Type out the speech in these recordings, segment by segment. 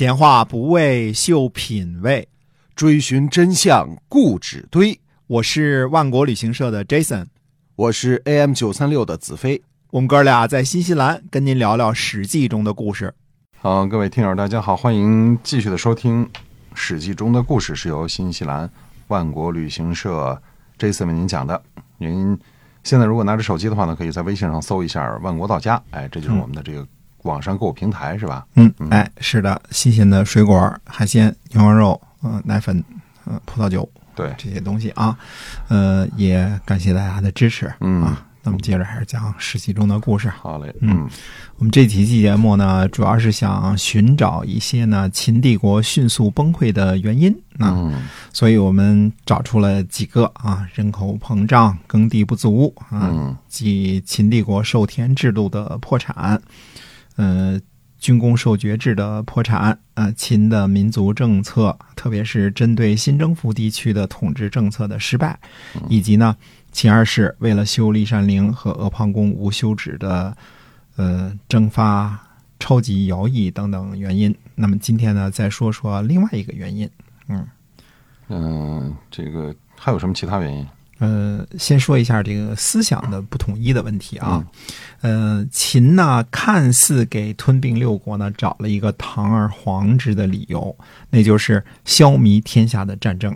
闲话不为秀品味，追寻真相固执堆。我是万国旅行社的 Jason，我是 AM 九三六的子飞。我们哥俩在新西兰跟您聊聊《史记》中的故事。好，各位听友，大家好，欢迎继续的收听《史记》中的故事，是由新西兰万国旅行社 Jason 为您讲的。您现在如果拿着手机的话呢，可以在微信上搜一下“万国到家”，哎，这就是我们的这个网上购物平台，是吧？嗯，哎，是的，新鲜的水果、海鲜、牛羊肉、嗯、奶粉、嗯、葡萄酒对，这些东西啊，呃，也感谢大家的支持。嗯。啊，那么接着还是讲《实习》中的故事。好嘞，嗯。我们这几期节目呢，主要是想寻找一些呢秦帝国迅速崩溃的原因啊，嗯。所以我们找出了几个啊，人口膨胀、耕地不足啊，嗯。即秦帝国授田制度的破产，呃，军功授爵制的破产，啊，秦的民族政策，特别是针对新征服地区的统治政策的失败，以及呢，秦二世为了修骊山陵和阿房宫无休止的呃征发超级徭役等等原因。那么今天呢，再说说另外一个原因。嗯，这个还有什么其他原因？呃，先说一下这个思想的不统一的问题啊。呃，秦呢看似给吞并六国呢找了一个堂而皇之的理由，那就是消弭天下的战争。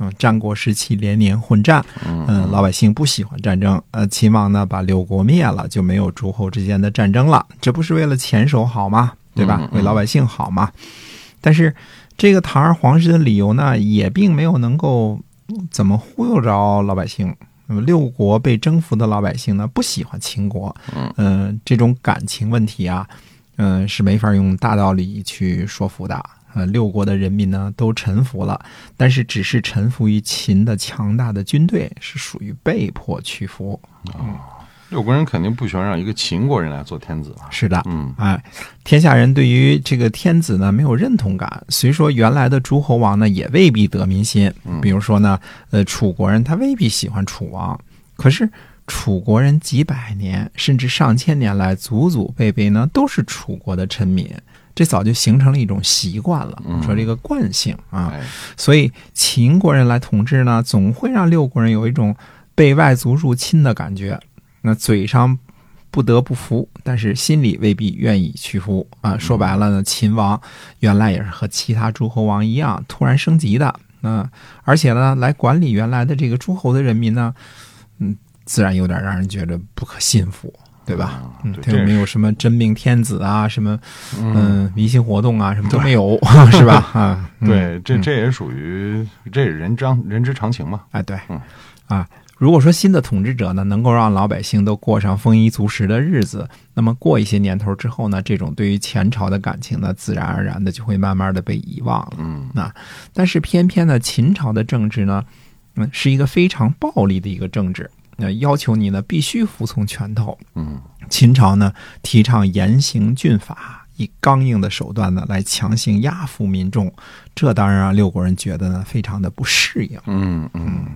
嗯、战国时期连年混战，嗯、老百姓不喜欢战争。呃，秦王呢把六国灭了，就没有诸侯之间的战争了。这不是为了钱手好吗？对吧？为老百姓好吗？但是这个堂而皇之的理由呢，也并没有能够怎么忽悠着老百姓。那么六国被征服的老百姓呢，不喜欢秦国，嗯、这种感情问题啊，嗯、是没法用大道理去说服的。呃，六国的人民呢都臣服了，但是只是臣服于秦的强大的军队，是属于被迫屈服。六国人肯定不喜欢让一个秦国人来做天子吧。是的，嗯哎，天下人对于这个天子呢没有认同感。虽说原来的诸侯王呢也未必得民心，比如说呢，呃，楚国人他未必喜欢楚王，可是楚国人几百年甚至上千年来，祖祖辈辈呢都是楚国的臣民，这早就形成了一种习惯了，说这个惯性啊。哎，所以秦国人来统治呢，总会让六国人有一种被外族入侵的感觉。那嘴上不得不服，但是心里未必愿意屈服啊。说白了呢，秦王原来也是和其他诸侯王一样突然升级的，嗯、而且呢，来管理原来的这个诸侯的人民呢，嗯，自然有点让人觉得不可信服。对吧？嗯，对没有什么真命天子啊，什么嗯迷信活动啊，什么都没有，是吧？啊，嗯对，这这也属于这也人之人之常情嘛。哎，对嗯，啊，如果说新的统治者呢，能够让老百姓都过上丰衣足食的日子，那么过一些年头之后呢，这种对于前朝的感情呢，自然而然的就会慢慢的被遗忘了。嗯那但是偏偏呢，秦朝的政治呢，嗯，是一个非常暴力的一个政治，那要求你呢必须服从拳头。嗯秦朝呢提倡严刑峻法，以刚硬的手段呢来强行压服民众，这当然让六国人觉得呢非常的不适应。嗯嗯，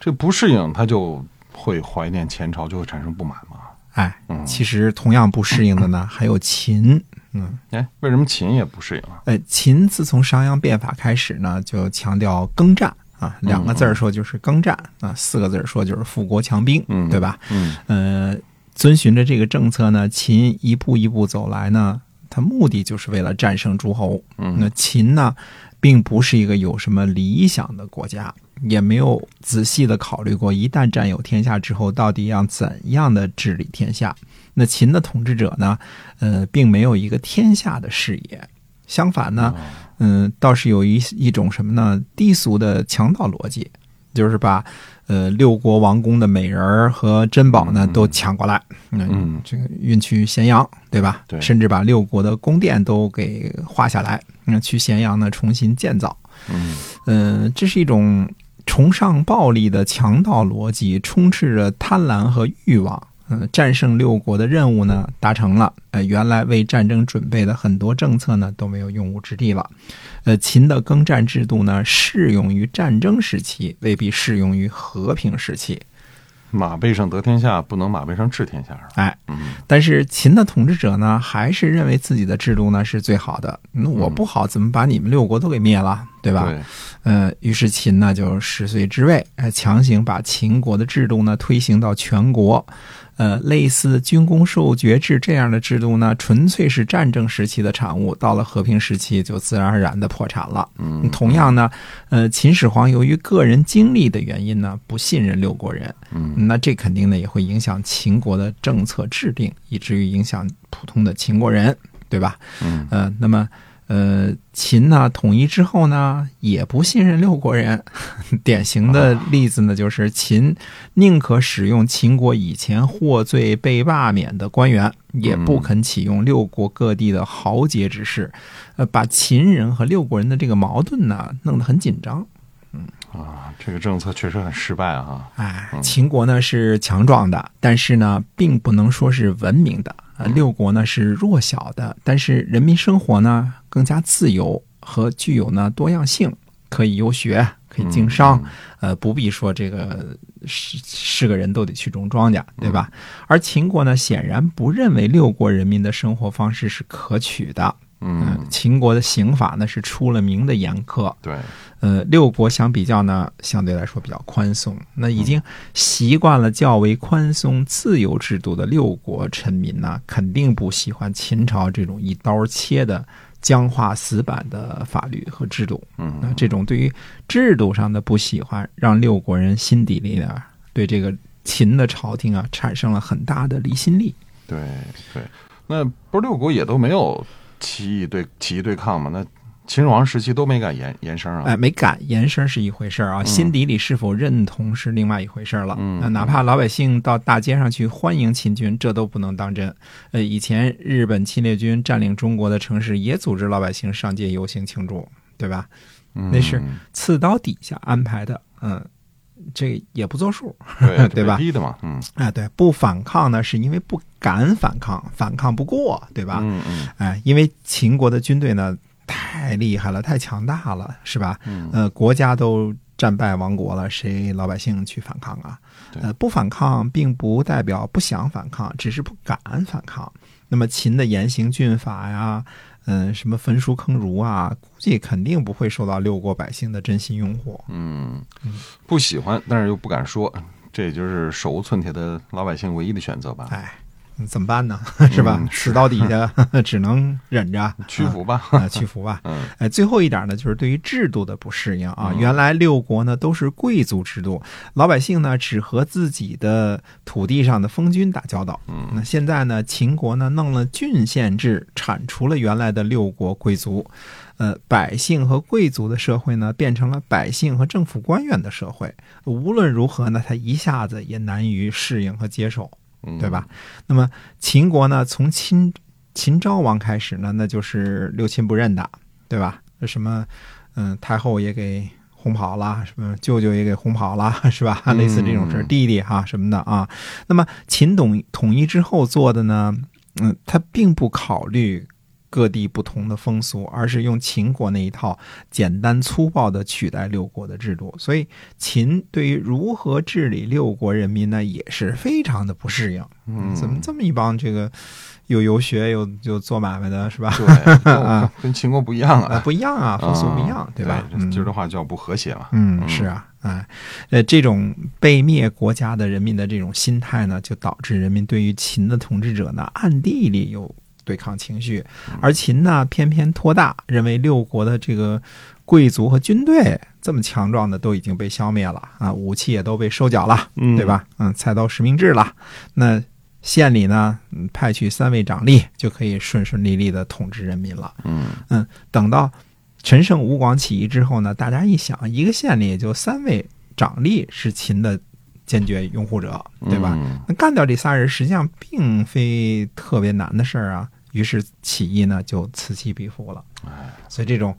这不适应他就会怀念前朝，就会产生不满嘛。哎嗯，其实同样不适应的呢 还有秦。嗯，哎，为什么秦也不适应啊？哎，秦自从商鞅变法开始呢，就强调耕战啊，两个字儿说就是耕战啊，四个字儿说就是富国强兵，嗯对吧？嗯呃，遵循着这个政策呢，秦一步一步走来呢，他目的就是为了战胜诸侯。嗯那秦呢，并不是一个有什么理想的国家，也没有仔细的考虑过，一旦占有天下之后，到底要怎样的治理天下。那秦的统治者呢，呃，并没有一个天下的视野，相反呢，嗯、倒是有一一种什么呢？低俗的强盗逻辑，就是把呃六国王宫的美人儿和珍宝呢都抢过来，嗯嗯这个运去咸阳，对吧？对甚至把六国的宫殿都给划下来，那去咸阳呢重新建造。嗯嗯、这是一种崇尚暴力的强盗逻辑，充斥着贪婪和欲望。嗯、战胜六国的任务呢达成了，呃，原来为战争准备的很多政策呢都没有用武之地了。呃，秦的耕战制度呢适用于战争时期，未必适用于和平时期。马背上得天下，不能马背上治天下。哎，嗯但是秦的统治者呢，还是认为自己的制度呢是最好的。那我不好，怎么把你们六国都给灭了，对吧？对，呃，于是秦呢就十岁之位，呃，强行把秦国的制度呢推行到全国。呃，类似军功授爵制这样的制度呢，纯粹是战争时期的产物，到了和平时期就自然而然的破产了。嗯，同样呢，呃，秦始皇由于个人经历的原因呢，不信任六国人，嗯，那这肯定呢也会影响秦国的政策制定，以至于影响普通的秦国人，对吧？嗯，呃，那么呃，秦呢统一之后呢，也不信任六国人。典型的例子呢，就是秦宁可使用秦国以前获罪被罢免的官员，也不肯启用六国各地的豪杰之士，呃，把秦人和六国人的这个矛盾呢弄得很紧张。嗯啊，这个政策确实很失败啊。哎，秦国呢是强壮的，但是呢，并不能说是文明的。呃，六国呢是弱小的，但是人民生活呢更加自由和具有呢多样性，可以游学，可以经商，呃，不必说这个是是个人都得去种庄稼，对吧？而秦国呢，显然不认为六国人民的生活方式是可取的。嗯，秦国的刑法呢是出了名的严苛，对，呃，六国相比较呢，相对来说比较宽松。那已经习惯了较为宽松、自由制度的六国臣民呢，肯定不喜欢秦朝这种一刀切的僵化死板的法律和制度。嗯那嗯，这种对于制度上的不喜欢，让六国人心底里呢，对这个秦的朝廷啊，产生了很大的离心力。对对。那不是六国也都没有起义对起义对抗嘛？那秦始皇时期都没敢言言声啊。哎，没敢言声是一回事儿啊，心底里是否认同是另外一回事儿了。嗯那哪怕老百姓到大街上去欢迎秦军，这都不能当真。呃，以前日本侵略军占领中国的城市，也组织老百姓上街游行庆祝，对吧？嗯那是刺刀底下安排的，嗯，这也不作数。对 对吧被逼的嘛，嗯哎，对，不反抗呢，是因为不敢反抗，反抗不过，对吧？嗯嗯哎，因为秦国的军队呢太厉害了，太强大了，是吧？嗯呃，国家都战败亡国了，谁老百姓去反抗啊？对呃，不反抗并不代表不想反抗，只是不敢反抗。那么秦的严刑峻法呀，嗯、什么焚书坑儒啊，估计肯定不会受到六国百姓的真心拥护。嗯，不喜欢，但是又不敢说，这也就是手无寸铁的老百姓唯一的选择吧。哎，嗯怎么办呢？是吧？嗯死到底下 只能忍着屈服吧。啊，屈服吧。最后一点呢，就是对于制度的不适应啊。嗯原来六国呢都是贵族制度，老百姓呢只和自己的土地上的封君打交道。嗯那现在呢，秦国呢弄了郡县制，铲除了原来的六国贵族，呃，百姓和贵族的社会呢变成了百姓和政府官员的社会。无论如何呢，他一下子也难于适应和接受。嗯，对吧？那么秦国呢，从秦秦昭王开始呢，那就是六亲不认的，对吧？什么，嗯，太后也给轰跑了，什么舅舅也给轰跑了，是吧？嗯类似这种事儿，弟弟哈、什么的啊。那么秦统统一之后做的呢，嗯，他并不考虑。各地不同的风俗，而是用秦国那一套简单粗暴的取代六国的制度，所以秦对于如何治理六国人民呢，也是非常的不适应。嗯，怎么这么一帮这个又游学又又做买卖的，是吧？对，跟 跟秦国不一样啊，啊，不一样啊，风俗不一样，对吧？嗯今儿的话叫不和谐嘛。嗯，嗯是啊，哎，呃，这种被灭国家的人民的这种心态呢，就导致人民对于秦的统治者呢，暗地里有对抗情绪，而秦呢，偏偏托大，认为六国的这个贵族和军队这么强壮的都已经被消灭了啊，武器也都被收缴了，嗯对吧？嗯，菜刀实名制了，那县里呢，嗯派去三位长吏就可以顺顺利利的统治人民了。嗯嗯，等到陈胜吴广起义之后呢，大家一想，一个县里也就三位长吏是秦的坚决拥护者，对吧？嗯那干掉这仨人，实际上并非特别难的事儿啊。于是起义呢就此起彼伏了。哎所以这种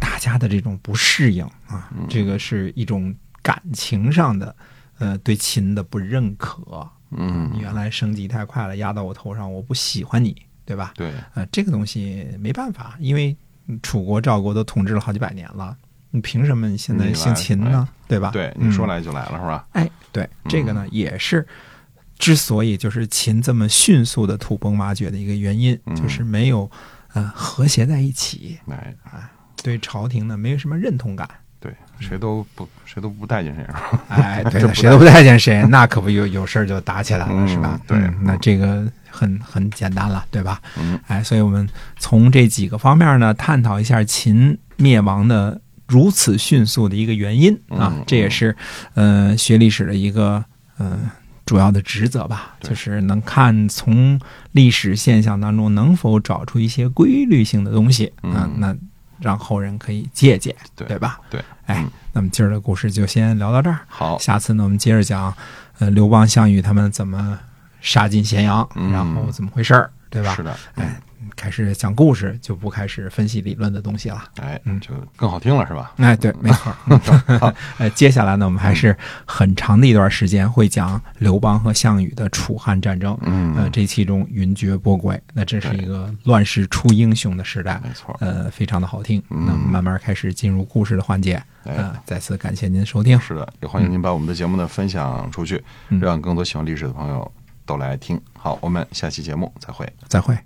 大家的这种不适应啊，嗯这个是一种感情上的呃对秦的不认可。嗯你，原来升级太快了，压到我头上，我不喜欢你，对吧？对，呃，这个东西没办法，因为楚国、赵国都统治了好几百年了。你凭什么你现在姓秦呢？对吧？对，你说嗯来就来了，是吧？哎，对，这个呢也是之所以就是秦这么迅速的土崩瓦解的一个原因，嗯就是没有呃和谐在一起，哎，对朝廷呢没有什么认同感。对，谁都不谁都不待见谁？哎，对谁都不待见谁，那可不有有事儿就打起来了，嗯是吧？对嗯那这个很很简单了，对吧？嗯，哎，所以我们从这几个方面呢，探讨一下秦灭亡的如此迅速的一个原因啊嗯，这也是呃学历史的一个呃主要的职责吧，就是能看从历史现象当中能否找出一些规律性的东西啊嗯，那让后人可以借鉴，对对吧？对，哎嗯，那么今儿的故事就先聊到这儿。好，下次呢，我们接着讲，呃，刘邦、项羽他们怎么杀进咸阳，嗯。然后怎么回事儿，对吧？是？的，哎，开始讲故事，就不开始分析理论的东西了。哎嗯，就更好听了，是吧？哎，对，没错儿。呃，接下来呢，我们还是很长的一段时间会讲刘邦和项羽的楚汉战争。嗯，呃，这其中云谲波诡，那这是一个乱世出英雄的时代。没错，呃，非常的好听。嗯那么慢慢开始进入故事的环节。哎呃，再次感谢您的收听。是的，也欢迎您把我们的节目呢分享出去，嗯让更多喜欢历史的朋友都来听。好，我们下期节目再会。再会。